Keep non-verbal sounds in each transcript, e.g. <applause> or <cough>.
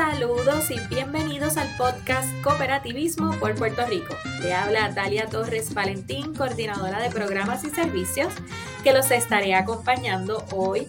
Saludos y bienvenidos al podcast Cooperativismo por Puerto Rico. Le habla Dalia Torres Valentín, coordinadora de programas y servicios, que los estaré acompañando hoy,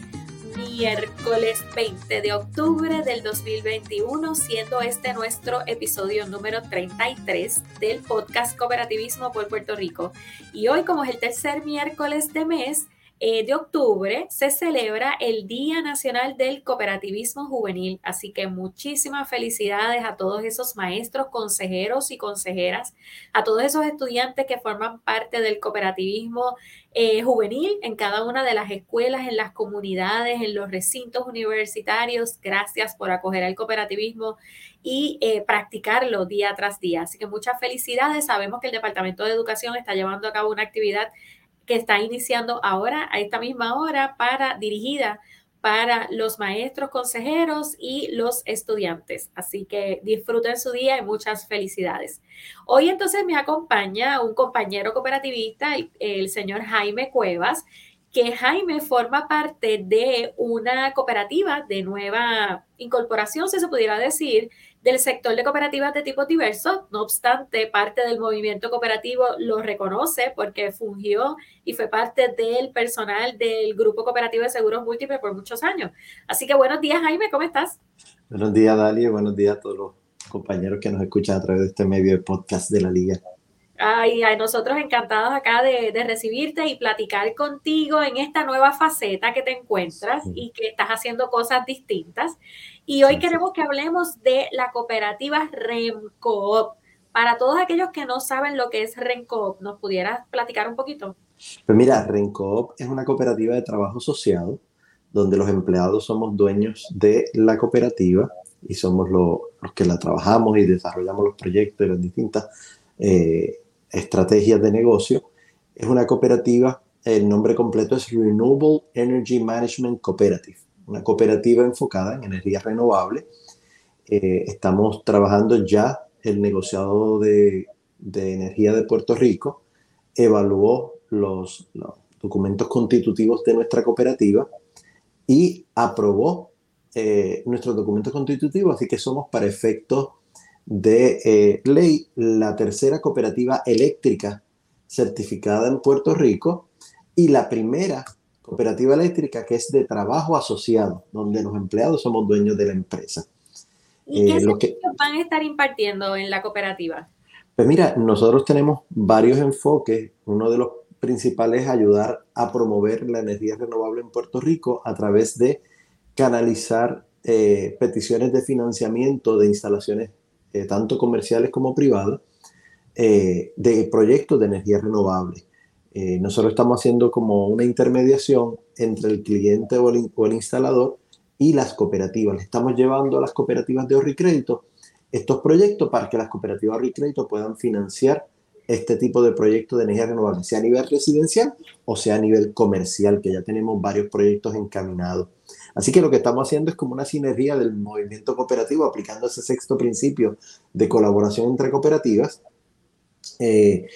miércoles 20 de octubre del 2021, siendo este nuestro episodio número 33 del podcast Cooperativismo por Puerto Rico. Y hoy, como es el tercer miércoles de mes, eh, de octubre se celebra el Día Nacional del Cooperativismo Juvenil. Así que muchísimas felicidades a todos esos maestros, consejeros y consejeras, a todos esos estudiantes que forman parte del cooperativismo eh, juvenil en cada una de las escuelas, en las comunidades, en los recintos universitarios. Gracias por acoger el cooperativismo y eh, practicarlo día tras día. Así que muchas felicidades. Sabemos que el Departamento de Educación está llevando a cabo una actividad que está iniciando ahora, a esta misma hora, para dirigida para los maestros, consejeros y los estudiantes. Así que disfruten su día y muchas felicidades. Hoy entonces me acompaña un compañero cooperativista, el, señor Jaime Cuevas, que Jaime forma parte de una cooperativa de nueva incorporación, si se pudiera decir, del sector de cooperativas de tipo diverso. No obstante, parte del movimiento cooperativo lo reconoce porque fungió y fue parte del personal del Grupo Cooperativo de Seguros Múltiples por muchos años. Así que buenos días, Jaime, ¿cómo estás? Buenos días, Dalia, buenos días a todos los compañeros que nos escuchan a través de este medio de podcast de la Liga. Ay, ay, nosotros encantados acá de, recibirte y platicar contigo en esta nueva faceta que te encuentras y que estás haciendo cosas distintas. Y hoy queremos que hablemos de la cooperativa REMCOOP. Para todos aquellos que no saben lo que es REMCOOP, ¿nos pudieras platicar un poquito? Pues mira, REMCOOP es una cooperativa de trabajo asociado donde los empleados somos dueños de la cooperativa y somos los que la trabajamos y desarrollamos los proyectos y las distintas eh, estrategias de negocio. Es una cooperativa, el nombre completo es Renewable Energy Management Cooperative, una cooperativa enfocada en energías renovables. Eh, estamos trabajando ya el negociado de, de, energía de Puerto Rico, evaluó los, documentos constitutivos de nuestra cooperativa y aprobó eh, nuestros documentos constitutivos, así que somos para efectos de eh, ley la tercera cooperativa eléctrica certificada en Puerto Rico y la primera cooperativa eléctrica que es de trabajo asociado, donde los empleados somos dueños de la empresa. ¿Y qué eh, van a estar impartiendo en la cooperativa? Pues mira, nosotros tenemos varios enfoques. Uno de los principales es ayudar a promover la energía renovable en Puerto Rico a través de canalizar eh, peticiones de financiamiento de instalaciones eh, tanto comerciales como privadas, eh, de proyectos de energía renovable. Eh, nosotros estamos haciendo como una intermediación entre el cliente o el, instalador y las cooperativas. Le estamos llevando a las cooperativas de ahorro estos proyectos para que las cooperativas de ahorro puedan financiar este tipo de proyectos de energía renovable, sea a nivel residencial o sea a nivel comercial, que ya tenemos varios proyectos encaminados. Así que lo que estamos haciendo es como una sinergia del movimiento cooperativo, aplicando ese sexto principio de colaboración entre cooperativas. Eh,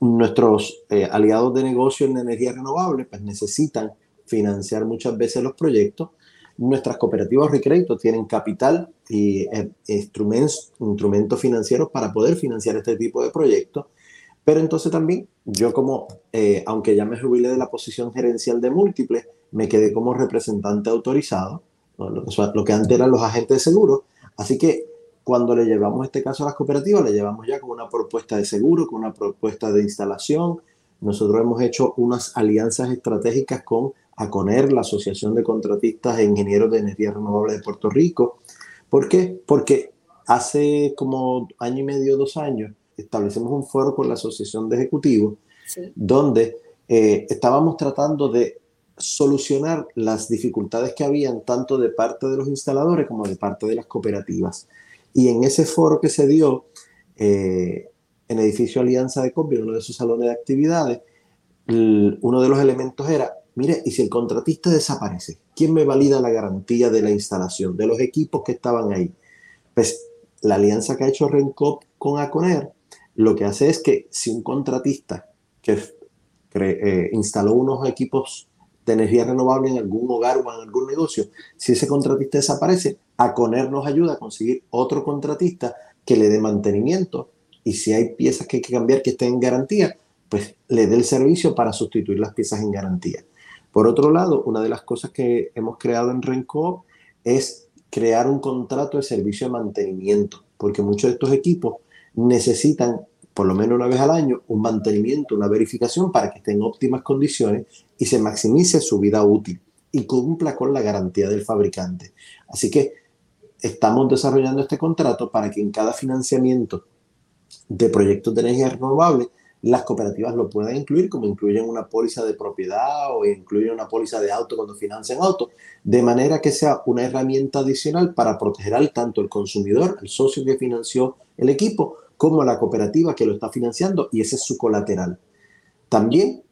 nuestros eh, aliados de negocio en energía renovable pues necesitan financiar muchas veces los proyectos. Nuestras cooperativas de crédito tienen capital y eh, instrumentos, financieros para poder financiar este tipo de proyectos. Pero entonces también yo como, aunque ya me jubilé de la posición gerencial de múltiples, me quedé como representante autorizado, lo, que antes eran los agentes de seguro. Así que cuando le llevamos este caso a las cooperativas, le llevamos ya con una propuesta de seguro, con una propuesta de instalación. Nosotros hemos hecho unas alianzas estratégicas con ACONER, la Asociación de Contratistas e Ingenieros de Energía Renovable de Puerto Rico. ¿Por qué? Porque hace como año y medio, dos años, establecemos un foro con la Asociación de Ejecutivos, donde eh, estábamos tratando de solucionar las dificultades que habían tanto de parte de los instaladores como de parte de las cooperativas. Y en ese foro que se dio eh, en edificio Alianza de Copia, uno de sus salones de actividades, uno de los elementos era, mire, y si el contratista desaparece, ¿quién me valida la garantía de la instalación, de los equipos que estaban ahí? Pues la alianza que ha hecho Rencop con Aconer, lo que hace es que si un contratista que eh, instaló unos equipos de energía renovable en algún hogar o en algún negocio, si ese contratista desaparece, Aconer nos ayuda a conseguir otro contratista que le dé mantenimiento y si hay piezas que hay que cambiar que estén en garantía, pues le dé el servicio para sustituir las piezas en garantía. Por otro lado, una de las cosas que hemos creado en Renco es crear un contrato de servicio de mantenimiento, porque muchos de estos equipos necesitan por lo menos una vez al año un mantenimiento, una verificación para que estén en óptimas condiciones y se maximice su vida útil y cumpla con la garantía del fabricante. Así que estamos desarrollando este contrato para que en cada financiamiento de proyectos de energía renovable las cooperativas lo puedan incluir, como incluyen una póliza de propiedad o incluyen una póliza de auto cuando financian auto, de manera que sea una herramienta adicional para proteger al tanto el consumidor, el socio que financió el equipo, como la cooperativa que lo está financiando, y ese es su colateral. También.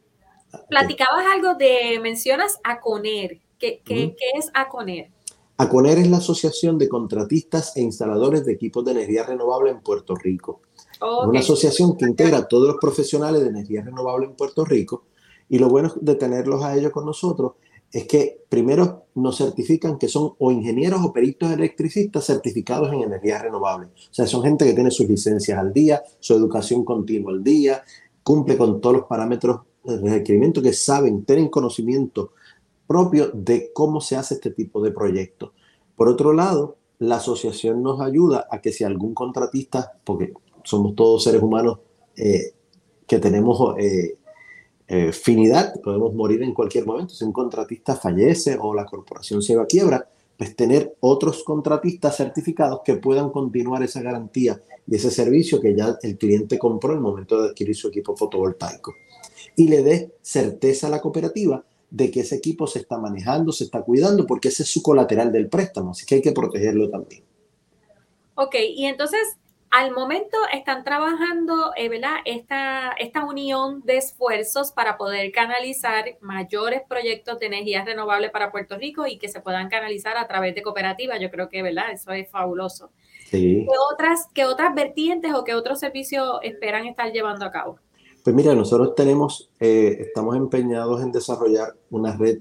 Platicabas algo de, mencionas ACONER. ¿Qué, qué, ¿qué es ACONER? ACONER es la Asociación de Contratistas e Instaladores de Equipos de Energía Renovable en Puerto Rico. Es una asociación que integra a todos los profesionales de energía renovable en Puerto Rico y lo bueno de tenerlos a ellos con nosotros es que primero nos certifican que son o ingenieros o peritos electricistas certificados en energía renovable. O sea, son gente que tiene sus licencias al día, su educación continua al día, cumple con todos los parámetros de requerimiento que saben, tienen conocimiento propio de cómo se hace este tipo de proyectos. Por otro lado, la asociación nos ayuda a que si algún contratista, porque somos todos seres humanos eh, que tenemos eh, eh, finidad, podemos morir en cualquier momento. Si un contratista fallece o la corporación se va a quiebra, pues tener otros contratistas certificados que puedan continuar esa garantía y ese servicio que ya el cliente compró en el momento de adquirir su equipo fotovoltaico. Y le dé certeza a la cooperativa de que ese equipo se está manejando, se está cuidando, porque ese es su colateral del préstamo, así que hay que protegerlo también. Ok, y entonces al momento están trabajando, eh, ¿verdad? Esta, esta unión de esfuerzos para poder canalizar mayores proyectos de energía renovable para Puerto Rico y que se puedan canalizar a través de cooperativas. Yo creo que, ¿verdad? Eso es fabuloso. Sí. ¿Qué, otras, ¿Qué otras vertientes o qué otros servicios esperan estar llevando a cabo? Pues mira, nosotros tenemos, eh, estamos empeñados en desarrollar una red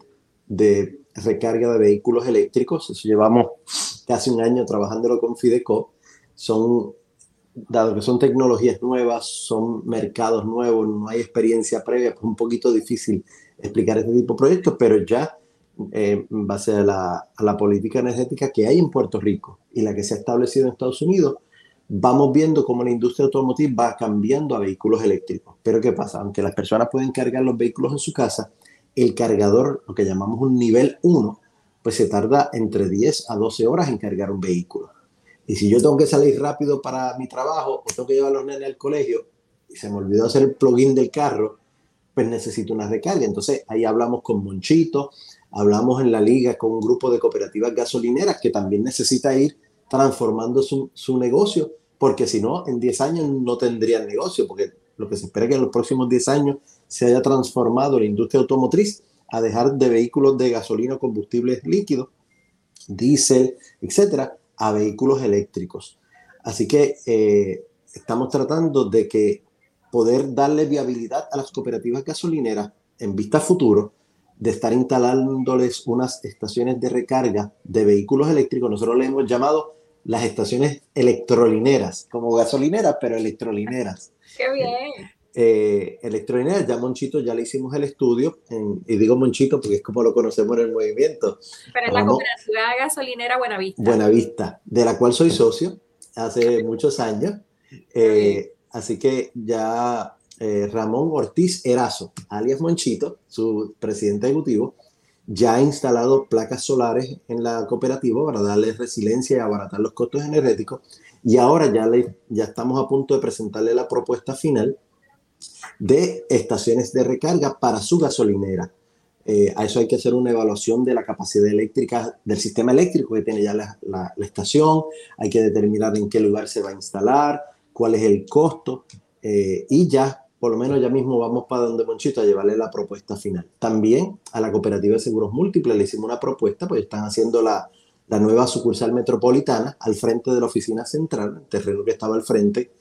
de recarga de vehículos eléctricos. Eso llevamos casi un año trabajándolo con Fideco. Son dado que son tecnologías nuevas, son mercados nuevos, no hay experiencia previa, pues es un poquito difícil explicar este tipo de proyectos, pero ya eh, en base a la, política energética que hay en Puerto Rico y la que se ha establecido en Estados Unidos, vamos viendo cómo la industria automotriz va cambiando a vehículos eléctricos. Pero ¿qué pasa? Aunque las personas pueden cargar los vehículos en su casa, el cargador, lo que llamamos un nivel 1, pues se tarda entre 10 a 12 horas en cargar un vehículo. Y si yo tengo que salir rápido para mi trabajo o tengo que llevar a los nenes al colegio y se me olvidó hacer el plugin del carro, pues necesito una recarga. Entonces ahí hablamos con Monchito, hablamos en la liga con un grupo de cooperativas gasolineras que también necesita ir transformando su, su negocio, porque si no, en 10 años no tendrían negocio, porque lo que se espera es que en los próximos 10 años se haya transformado la industria automotriz a dejar de vehículos de gasolina combustibles líquidos, diésel, etcétera, a vehículos eléctricos. Así que eh, estamos tratando de que poder darle viabilidad a las cooperativas gasolineras en vista futuro de estar instalándoles unas estaciones de recarga de vehículos eléctricos. Nosotros le hemos llamado las estaciones electrolineras, como gasolineras, pero electrolineras. ¡Qué bien! Eh, Ya Monchito ya le hicimos el estudio, y digo Monchito porque es como lo conocemos en el movimiento. Pero es la cooperativa gasolinera Buenavista. Buenavista, de la cual soy socio hace muchos años. Eh, así que ya eh, Ramón Ortiz Erazo, alias Monchito, su presidente ejecutivo, ya ha instalado placas solares en la cooperativa para darle resiliencia y abaratar los costos energéticos. Y ahora ya, le, ya estamos a punto de presentarle la propuesta final de estaciones de recarga para su gasolinera. Eh, a eso hay que hacer una evaluación de la capacidad eléctrica del sistema eléctrico que tiene ya la, estación, hay que determinar en qué lugar se va a instalar, cuál es el costo eh, y ya, por lo menos ya mismo vamos para donde Monchito a llevarle la propuesta final. También a la cooperativa de seguros múltiples le hicimos una propuesta, pues están haciendo la, la nueva sucursal metropolitana al frente de la oficina central, el terreno que estaba al frente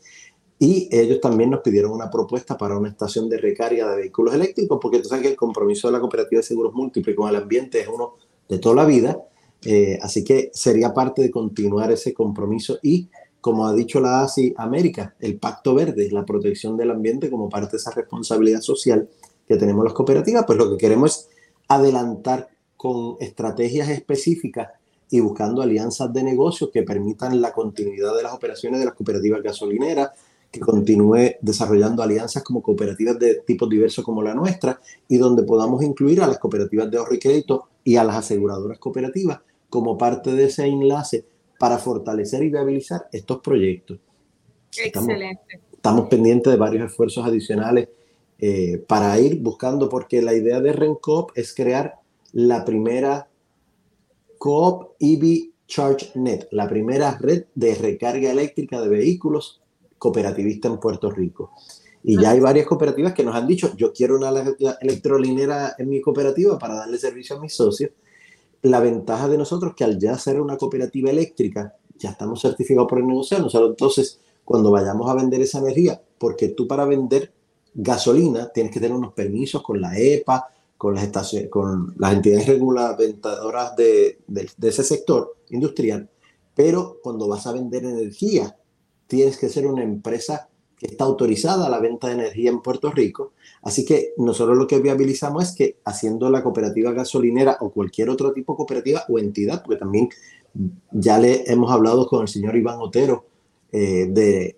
y ellos también nos pidieron una propuesta para una estación de recarga de vehículos eléctricos, porque tú sabes que el compromiso de la cooperativa de seguros múltiples con el ambiente es uno de toda la vida. Eh, así que sería parte de continuar ese compromiso y, como ha dicho la ASI América, el Pacto Verde, la protección del ambiente como parte de esa responsabilidad social que tenemos las cooperativas, pues lo que queremos es adelantar con estrategias específicas y buscando alianzas de negocios que permitan la continuidad de las operaciones de las cooperativas gasolineras, que continúe desarrollando alianzas como cooperativas de tipos diversos como la nuestra y donde podamos incluir a las cooperativas de ahorro y crédito y a las aseguradoras cooperativas como parte de ese enlace para fortalecer y viabilizar estos proyectos. Excelente. Estamos, pendientes de varios esfuerzos adicionales eh, para ir buscando, porque la idea de RENCOP es crear la primera Coop EV Charge Net, la primera red de recarga eléctrica de vehículos cooperativista en Puerto Rico. Y ya hay varias cooperativas que nos han dicho, yo quiero una electrolinera en mi cooperativa para darle servicio a mis socios. La ventaja de nosotros es que al ya ser una cooperativa eléctrica, ya estamos certificados por el negociado. Entonces, cuando vayamos a vender esa energía, porque tú para vender gasolina tienes que tener unos permisos con la EPA, con las, estaciones, con las entidades de, de, de, ese sector industrial, pero cuando vas a vender energía, tienes que ser una empresa que está autorizada a la venta de energía en Puerto Rico. Así que nosotros lo que viabilizamos es que haciendo la cooperativa gasolinera o cualquier otro tipo de cooperativa o entidad, porque también ya le hemos hablado con el señor Iván Otero, eh, de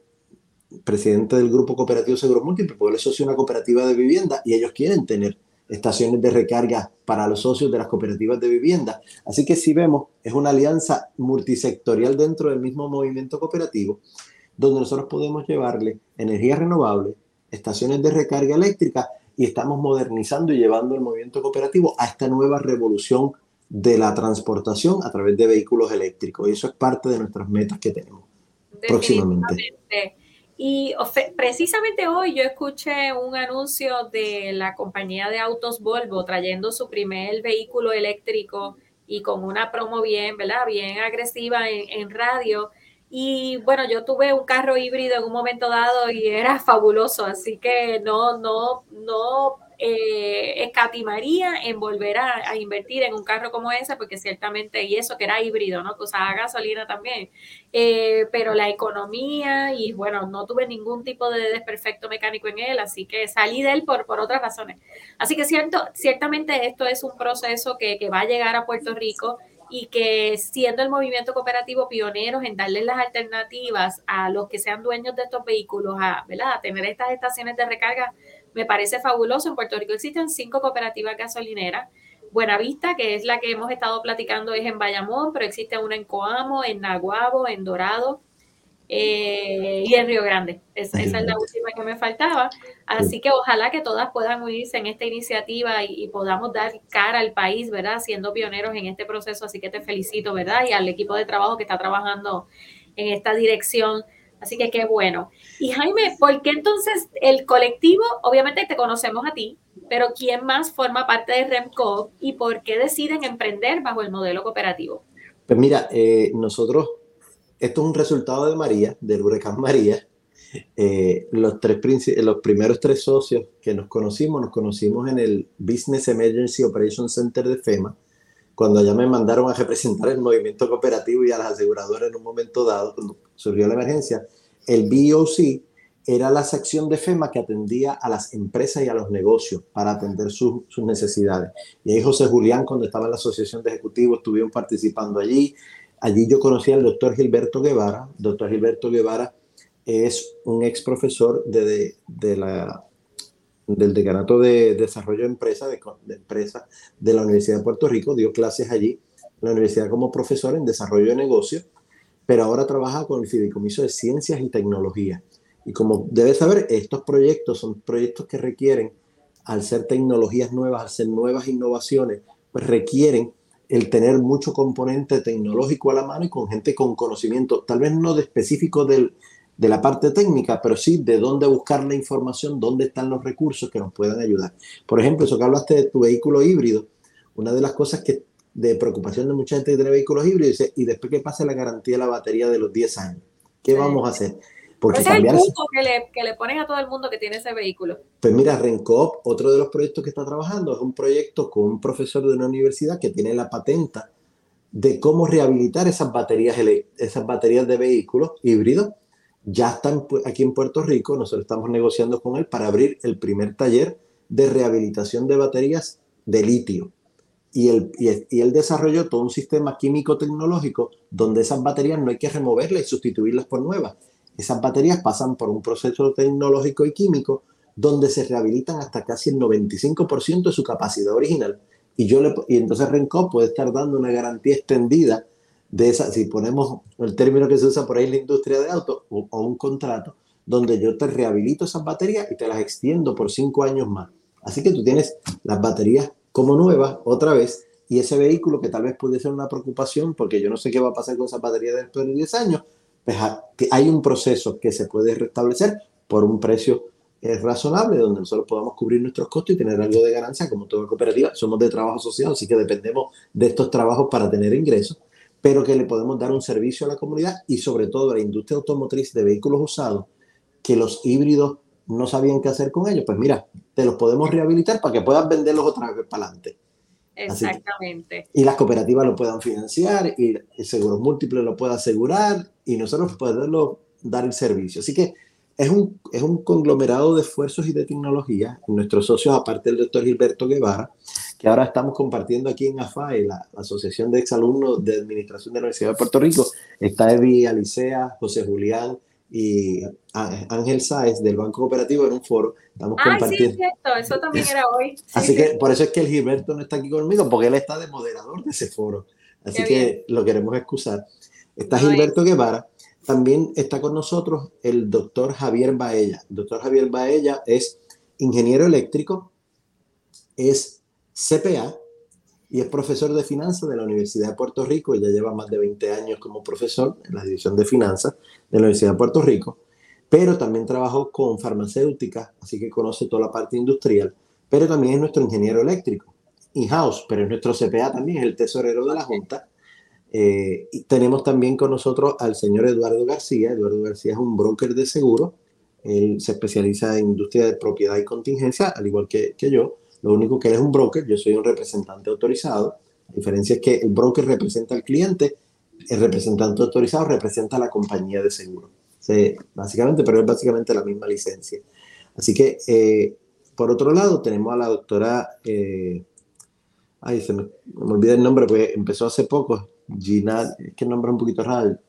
presidente del Grupo Cooperativo Seguro Múltiple, porque él es socio de una cooperativa de vivienda y ellos quieren tener estaciones de recarga para los socios de las cooperativas de vivienda. Así que si vemos, es una alianza multisectorial dentro del mismo movimiento cooperativo, donde nosotros podemos llevarle energía renovable, estaciones de recarga eléctrica y estamos modernizando y llevando el movimiento cooperativo a esta nueva revolución de la transportación a través de vehículos eléctricos. Y eso es parte de nuestras metas que tenemos próximamente. Y precisamente hoy yo escuché un anuncio de la compañía de autos Volvo trayendo su primer vehículo eléctrico y con una promo bien, ¿verdad? Bien agresiva en, en radio. Y bueno, yo tuve un carro híbrido en un momento dado y era <laughs> fabuloso, así que no, no, no eh, escatimaría en volver a, invertir en un carro como ese, porque ciertamente, y eso que era híbrido, ¿no? Que usaba gasolina también, eh, pero la economía y bueno, no tuve ningún tipo de desperfecto mecánico en él, así que salí de él por, por otras razones. Así que cierto, ciertamente esto es un proceso que, que va a llegar a Puerto Rico y que siendo el movimiento cooperativo pioneros en darles las alternativas a los que sean dueños de estos vehículos, a, ¿verdad? a tener estas estaciones de recarga me parece fabuloso. En Puerto Rico existen cinco cooperativas gasolineras. Buenavista, que es la que hemos estado platicando, es en Bayamón, pero existe una en Coamo, en Naguabo, en Dorado eh, y en Río Grande. Esa, es la última que me faltaba. Así que ojalá que todas puedan unirse en esta iniciativa y, y, podamos dar cara al país, ¿verdad? Siendo pioneros en este proceso. Así que te felicito, ¿verdad? Y al equipo de trabajo que está trabajando en esta dirección Así que qué bueno. Y Jaime, ¿por qué entonces el colectivo, obviamente te conocemos a ti, pero quién más forma parte de REMCO y por qué deciden emprender bajo el modelo cooperativo? Pues mira, eh, nosotros, esto es un resultado de María, del huracán María. Eh, los, tres, los primeros tres socios que nos conocimos, nos conocimos en el Business Emergency Operation Center de FEMA, cuando ya me mandaron a representar el movimiento cooperativo y a las aseguradoras en un momento dado, cuando surgió la emergencia, el BOC era la sección de FEMA que atendía a las empresas y a los negocios para atender sus necesidades. Y ahí José Julián, cuando estaba en la Asociación de Ejecutivos, estuvieron participando allí. Allí yo conocí al doctor Gilberto Guevara. Doctor Gilberto Guevara es un ex profesor de, de del Decanato de Desarrollo de Empresas de, de, empresa de la Universidad de Puerto Rico, dio clases allí en la universidad como profesor en desarrollo de negocios, pero ahora trabaja con el Fideicomiso de Ciencias y Tecnología. Y como debes saber, estos proyectos son proyectos que requieren, al ser tecnologías nuevas, al ser nuevas innovaciones, pues requieren el tener mucho componente tecnológico a la mano y con gente con conocimiento, tal vez no de específico del, de la parte técnica, pero sí de dónde buscar la información, dónde están los recursos que nos puedan ayudar. Por ejemplo, eso que hablaste de tu vehículo híbrido, una de las cosas que de preocupación de mucha gente que tiene vehículos híbridos y después que pase la garantía de la batería de los 10 años, ¿qué vamos a hacer? Porque ese es el punto que le, que le ponen a todo el mundo que tiene ese vehículo. Pues mira, Rencop, otro de los proyectos que está trabajando, es un proyecto con un profesor de una universidad que tiene la patenta de cómo rehabilitar esas baterías, esas baterías de vehículos híbridos. Ya están aquí en Puerto Rico, nosotros estamos negociando con él para abrir el primer taller de rehabilitación de baterías de litio. Y él, y, él desarrolló todo un sistema químico-tecnológico donde esas baterías no hay que removerlas y sustituirlas por nuevas. Esas baterías pasan por un proceso tecnológico y químico donde se rehabilitan hasta casi el 95% de su capacidad original. Y, yo le, y entonces Renco puede estar dando una garantía extendida de esa, si ponemos el término que se usa por ahí en la industria de autos, o, un contrato, donde yo te rehabilito esas baterías y te las extiendo por cinco años más. Así que tú tienes las baterías como nuevas otra vez y ese vehículo que tal vez puede ser una preocupación porque yo no sé qué va a pasar con esa batería después de 10 años, pues hay un proceso que se puede restablecer por un precio eh, razonable donde nosotros podamos cubrir nuestros costos y tener algo de ganancia como toda cooperativa. Somos de trabajo asociado, así que dependemos de estos trabajos para tener ingresos, pero que le podemos dar un servicio a la comunidad y sobre todo a la industria automotriz de vehículos usados que los híbridos no sabían qué hacer con ellos, pues mira, te los podemos rehabilitar para que puedas venderlos otra vez para adelante. Exactamente. y las cooperativas lo puedan financiar y el Seguros Múltiples lo pueda asegurar y nosotros poderlo dar el servicio. Así que es un, es un conglomerado de esfuerzos y de tecnología. Nuestros socios, aparte del doctor Gilberto Guevara, que ahora estamos compartiendo aquí en AFAE, la, Asociación de Exalumnos de Administración de la Universidad de Puerto Rico, está Evi Alicea, José Julián, y Ángel Sáez del Banco Cooperativo en un foro. Estamos compartiendo. Sí, cierto, eso también era hoy. Así que por eso es que el Gilberto no está aquí conmigo, porque él está de moderador de ese foro. Así que lo queremos excusar. Está Gilberto Guevara. También está con nosotros el doctor Javier Baella. El doctor Javier Baella es ingeniero eléctrico, es CPA, y es profesor de finanzas de la Universidad de Puerto Rico. Ya lleva más de 20 años como profesor en la división de finanzas de la Universidad de Puerto Rico, pero también trabajó con farmacéuticas, así que conoce toda la parte industrial, pero también es nuestro ingeniero eléctrico, in-house, pero es nuestro CPA también, es el tesorero de la Junta. Eh, y tenemos también con nosotros al señor Eduardo García. Eduardo García es un broker de seguro. Él se especializa en industria de propiedad y contingencia, al igual que, que yo. Lo único que él es un broker, yo soy un representante autorizado. La diferencia es que el broker representa al cliente, el representante autorizado representa a la compañía de seguro. básicamente, pero es básicamente la misma licencia. Así que, eh, por otro lado, tenemos a la doctora, eh, ay, se me, olvida el nombre, porque empezó hace poco, Ginad, es que el nombre es un poquito raro,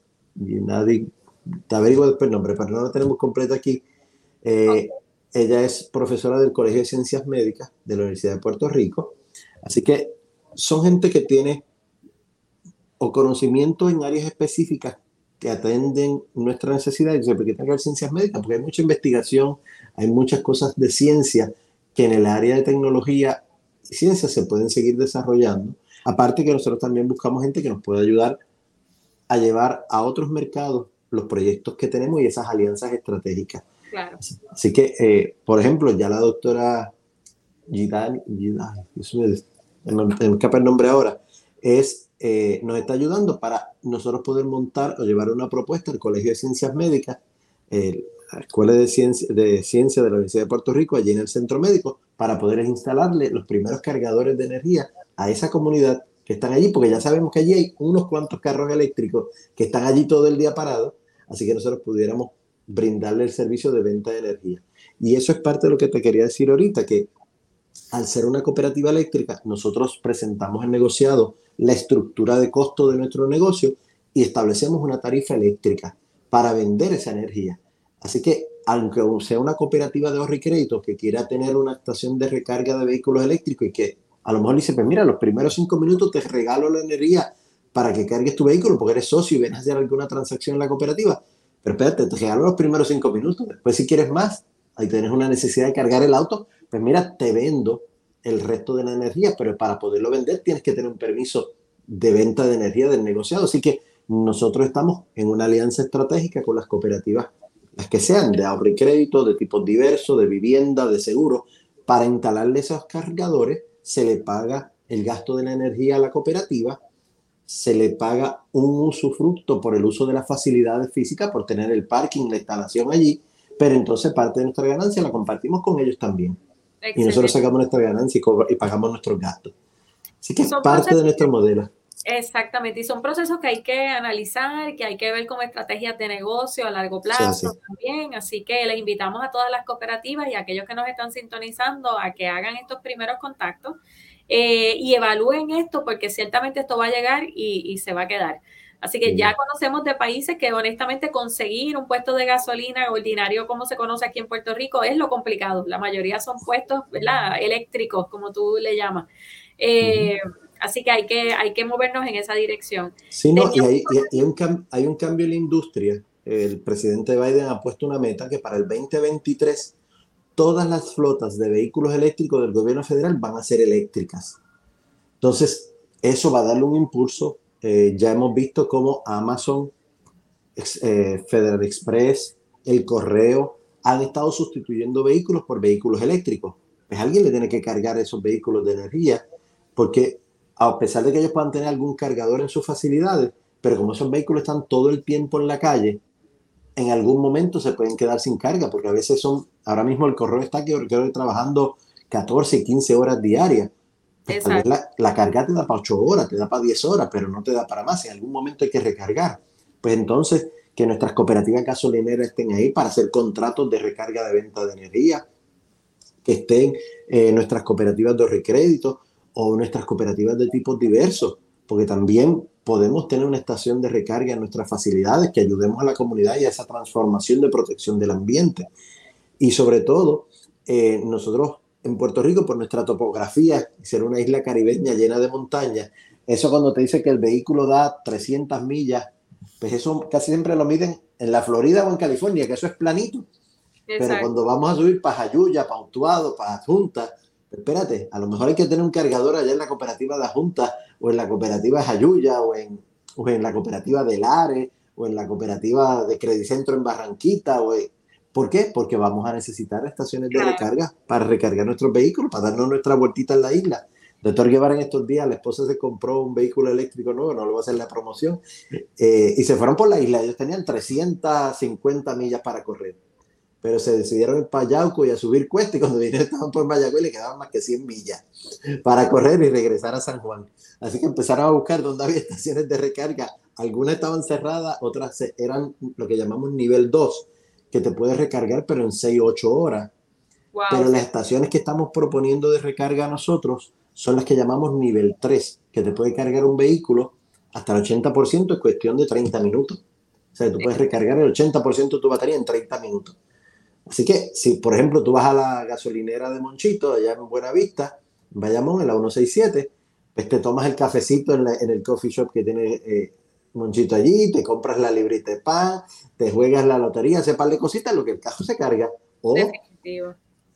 Ginadi, te averiguo después el nombre, pero no lo tenemos completo aquí. Eh, ella es profesora del Colegio de Ciencias Médicas de la Universidad de Puerto Rico. Así que son gente que tiene o conocimiento en áreas específicas que atenden nuestra necesidad y se que tengan ciencias médicas, porque hay mucha investigación, hay muchas cosas de ciencia que en el área de tecnología y ciencia se pueden seguir desarrollando. Aparte que nosotros también buscamos gente que nos pueda ayudar a llevar a otros mercados los proyectos que tenemos y esas alianzas estratégicas. Así que, eh, por ejemplo, ya la doctora Gidani, me escapa el nombre ahora, es, eh, nos está ayudando para nosotros poder montar o llevar una propuesta al Colegio de Ciencias Médicas, la Escuela de Ciencia, de Ciencia de la Universidad de Puerto Rico, allí en el Centro Médico, para poder instalarle los primeros cargadores de energía a esa comunidad que están allí, porque ya sabemos que allí hay unos cuantos carros eléctricos que están allí todo el día parados, así que nosotros pudiéramos brindarle el servicio de venta de energía. Y eso es parte de lo que te quería decir ahorita, que al ser una cooperativa eléctrica, nosotros presentamos el negociado la estructura de costo de nuestro negocio y establecemos una tarifa eléctrica para vender esa energía. Así que, aunque sea una cooperativa de ahorro y crédito que quiera tener una estación de recarga de vehículos eléctricos y que a lo mejor dice, pues mira, los primeros cinco minutos te regalo la energía para que cargues tu vehículo porque eres socio y vienes a hacer alguna transacción en la cooperativa, pero espérate, te regalo los primeros cinco minutos. Después, si quieres más, ahí tienes una necesidad de cargar el auto, pues mira, te vendo el resto de la energía, pero para poderlo vender tienes que tener un permiso de venta de energía del negociado. Así que nosotros estamos en una alianza estratégica con las cooperativas, las que sean de ahorro y crédito, de tipos diversos, de vivienda, de seguro, para instalarle esos cargadores, se le paga el gasto de la energía a la cooperativa se le paga un usufructo por el uso de las facilidades físicas, por tener el parking, la instalación allí, pero entonces parte de nuestra ganancia la compartimos con ellos también. Y nosotros sacamos nuestra ganancia y, pagamos nuestros gastos. Así que es parte de nuestro modelo. Exactamente, y son procesos que hay que analizar, que hay que ver como estrategias de negocio a largo plazo también, así que les invitamos a todas las cooperativas y a aquellos que nos están sintonizando a que hagan estos primeros contactos eh, y evalúen esto porque ciertamente esto va a llegar y, se va a quedar. Así que ya conocemos de países que honestamente conseguir un puesto de gasolina ordinario como se conoce aquí en Puerto Rico es lo complicado. La mayoría son puestos eléctricos, como tú le llamas. Eh, Así que hay que, hay que movernos en esa dirección. Sí, no, y, hay, un hay, un cambio en la industria. El presidente Biden ha puesto una meta que para el 2023 todas las flotas de vehículos eléctricos del gobierno federal van a ser eléctricas. Entonces, eso va a darle un impulso. Eh, ya hemos visto cómo Amazon, eh, Federal Express, el correo han estado sustituyendo vehículos por vehículos eléctricos. Pues alguien le tiene que cargar esos vehículos de energía porque a pesar de que ellos puedan tener algún cargador en sus facilidades, pero como esos vehículos están todo el tiempo en la calle, en algún momento se pueden quedar sin carga, porque a veces son, ahora mismo el correo está que trabajando 14, 15 horas diarias. Pues la, la, carga te da para 8 horas, te da para 10 horas, pero no te da para más. En algún momento hay que recargar. Pues entonces, que nuestras cooperativas gasolineras estén ahí para hacer contratos de recarga de venta de energía, que estén eh, nuestras cooperativas de recrédito, o nuestras cooperativas de tipos diversos, porque también podemos tener una estación de recarga en nuestras facilidades que ayudemos a la comunidad y a esa transformación de protección del ambiente. Y sobre todo, eh, nosotros en Puerto Rico, por nuestra topografía, ser una isla caribeña llena de montañas, eso cuando te dice que el vehículo da 300 millas, pues eso casi siempre lo miden en la Florida o en California, que eso es planito. Pero cuando vamos a subir para Jayuya, para Utuado, para Junta, espérate, a lo mejor hay que tener un cargador allá en la cooperativa de Junta o en la cooperativa de Jayuya o en, en la cooperativa de Lares o en la cooperativa de Credicentro en Barranquita. O ¿Por qué? Porque vamos a necesitar estaciones de recarga para recargar nuestros vehículos, para darnos nuestra vueltita en la isla. Doctor Guevara en estos días, la esposa se compró un vehículo eléctrico nuevo, no lo voy a hacer la promoción, eh, y se fueron por la isla. Ellos tenían 350 millas para correr pero se decidieron ir para Yauco y a subir cuesta y cuando vinieron estaban por Mayagüez le quedaban más que 100 millas para correr y regresar a San Juan. Así que empezaron a buscar dónde había <laughs> estaciones de recarga. Algunas estaban cerradas, otras eran lo que llamamos nivel 2, que te puedes recargar pero en 6 o 8 horas. Pero las estaciones que estamos proponiendo de recarga a nosotros son las que llamamos nivel 3, que te puede cargar un vehículo hasta el 80% es cuestión de 30 minutos. O sea, tú puedes recargar el 80% de tu batería en 30 minutos. Así que si, por ejemplo, tú vas a la gasolinera de Monchito, allá en Buenavista, en Bayamón, en la 167, pues te tomas el cafecito en, el coffee shop que tiene eh, Monchito allí, te compras la librita de pan, te juegas la lotería, ese par de cositas, lo que el cajo se carga. O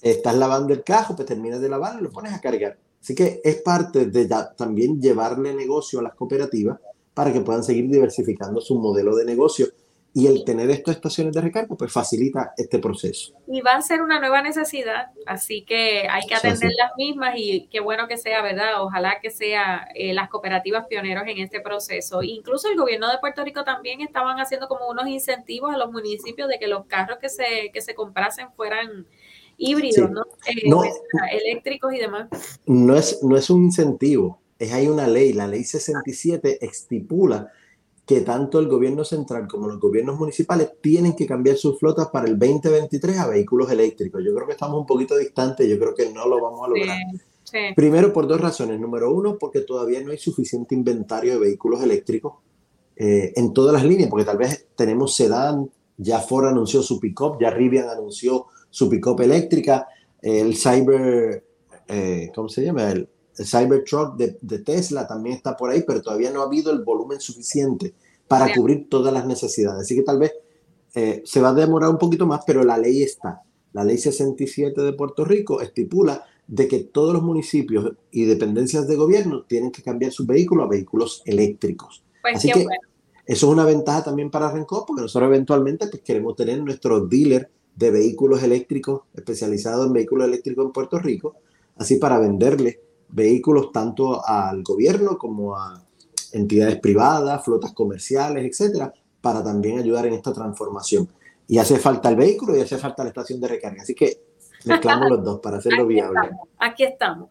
estás lavando el cajo, pues terminas de lavar y lo pones a cargar. Así que es parte de también llevarle negocio a las cooperativas para que puedan seguir diversificando su modelo de negocio y el tener estas estaciones de recarga pues facilita este proceso. Y va a ser una nueva necesidad, así que hay que atender las mismas y qué bueno que sea, ¿verdad? Ojalá que sea eh, las cooperativas pioneros en este proceso. Incluso el gobierno de Puerto Rico también estaban haciendo como unos incentivos a los municipios de que los carros que se, que se comprasen fueran híbridos, ¿no? Eh, eléctricos y demás. No es, no es un incentivo, es hay una ley, la ley 67 estipula que tanto el gobierno central como los gobiernos municipales tienen que cambiar sus flotas para el 2023 a vehículos eléctricos. Yo creo que estamos un poquito distantes, yo creo que no lo vamos a lograr. Primero, por dos razones. Número uno, porque todavía no hay suficiente inventario de vehículos eléctricos eh, en todas las líneas, porque tal vez tenemos sedán, ya Ford anunció su pick-up, ya Rivian anunció su pick-up eléctrica, el Cyber, eh, ¿cómo se llama? El, el Cybertruck de, de, Tesla también está por ahí, pero todavía no ha habido el volumen suficiente para cubrir todas las necesidades. Así que tal vez eh, se va a demorar un poquito más, pero la ley está. La ley 67 de Puerto Rico estipula de que todos los municipios y dependencias de gobierno tienen que cambiar sus vehículos a vehículos eléctricos. Pues Así que eso es una ventaja también para Rencor, porque nosotros eventualmente pues, queremos tener nuestro dealer de vehículos eléctricos especializado en vehículos eléctricos en Puerto Rico, así para venderle vehículos tanto al gobierno como a entidades privadas, flotas comerciales, etcétera, para también ayudar en esta transformación. Y hace falta el vehículo y hace falta la estación de recarga. Así que mezclamos los dos para hacerlo <laughs> viable. aquí estamos.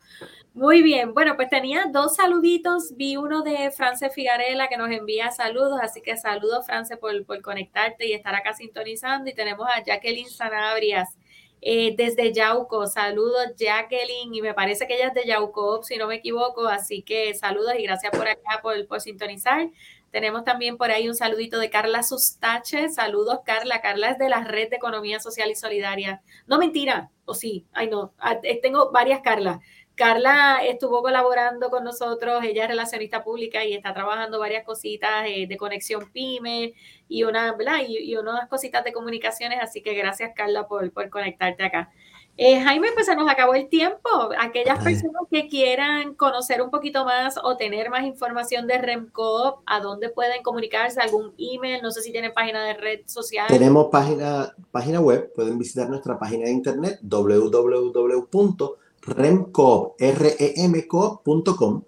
Muy bien, bueno, pues tenía dos saluditos. Vi uno de France Figarela que nos envía saludos, así que saludos, France, por, por conectarte y estar acá sintonizando. Y tenemos a Jacqueline Sanabrias eh, desde Yauco. Saludos, Jacqueline, y me parece que ella es de Yauco, si no me equivoco. Así que saludos y gracias por acá, por, sintonizar. Tenemos también por ahí un saludito de Carla Sustache. Saludos, Carla. Carla es de la Red de Economía Social y Solidaria. No, mentira. O sí. Ay, no. Ah, eh, tengo varias Carlas. Carla estuvo colaborando con nosotros, ella es relacionista pública y está trabajando varias cositas eh, de conexión PYME y, una, Y, unas cositas de comunicaciones, así que gracias Carla por, por conectarte acá. Eh, Jaime, pues se nos acabó el tiempo. Aquellas personas que quieran conocer un poquito más o tener más información de REMCO, ¿a dónde pueden comunicarse? ¿Algún email? No sé si tienen página de red social. Tenemos página, página web, pueden visitar nuestra página de internet www remcoop.com.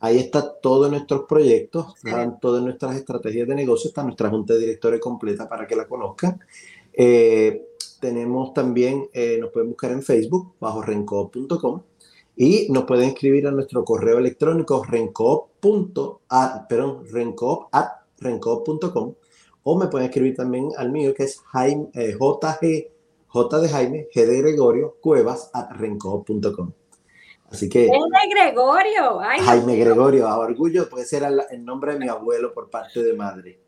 Ahí está todos nuestros proyectos, están todas nuestras estrategias de negocio, está nuestra junta de directores completa para que la conozcan. Eh, tenemos también, eh, nos pueden buscar en Facebook bajo rencoop.com y nos pueden escribir a nuestro correo electrónico rencoop.at, perdón, rencoop.com o me pueden escribir también al mío que es Jaime, eh, JG J de Jaime, G de Gregorio, cuevas at renco.com. Así que. Jaime Gregorio. Jaime Gregorio, a orgullo, puede ser el nombre de mi abuelo por parte de madre.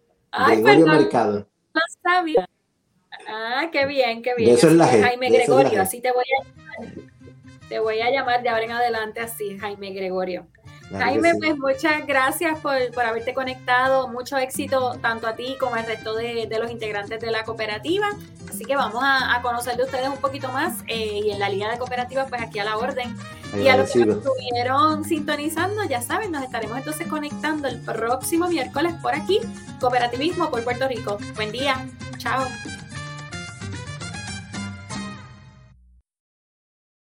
Gregorio Mercado. No sabía. Ah, qué bien, qué bien. eso es la Jaime Gregorio, así te voy a llamar. Te voy a llamar de ahora en adelante así, Jaime Gregorio. Jaime, pues muchas gracias por, por, haberte conectado. Mucho éxito tanto a ti como al resto de, de los integrantes de la cooperativa. Así que vamos a, a conocer de ustedes un poquito más eh, y en la línea de cooperativas, pues aquí a la orden. Y a los que estuvieron sintonizando, ya saben, nos estaremos entonces conectando el próximo miércoles por aquí, Cooperativismo por Puerto Rico. Buen día. Chao.